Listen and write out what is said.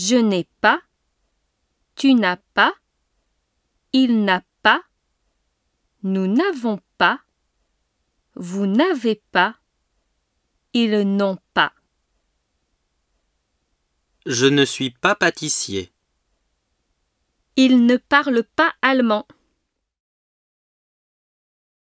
Je n'ai pas. Tu n'as pas. Il n'a pas. Nous n'avons pas. Vous n'avez pas. Ils n'ont pas. Je ne suis pas pâtissier. Il ne parle pas allemand.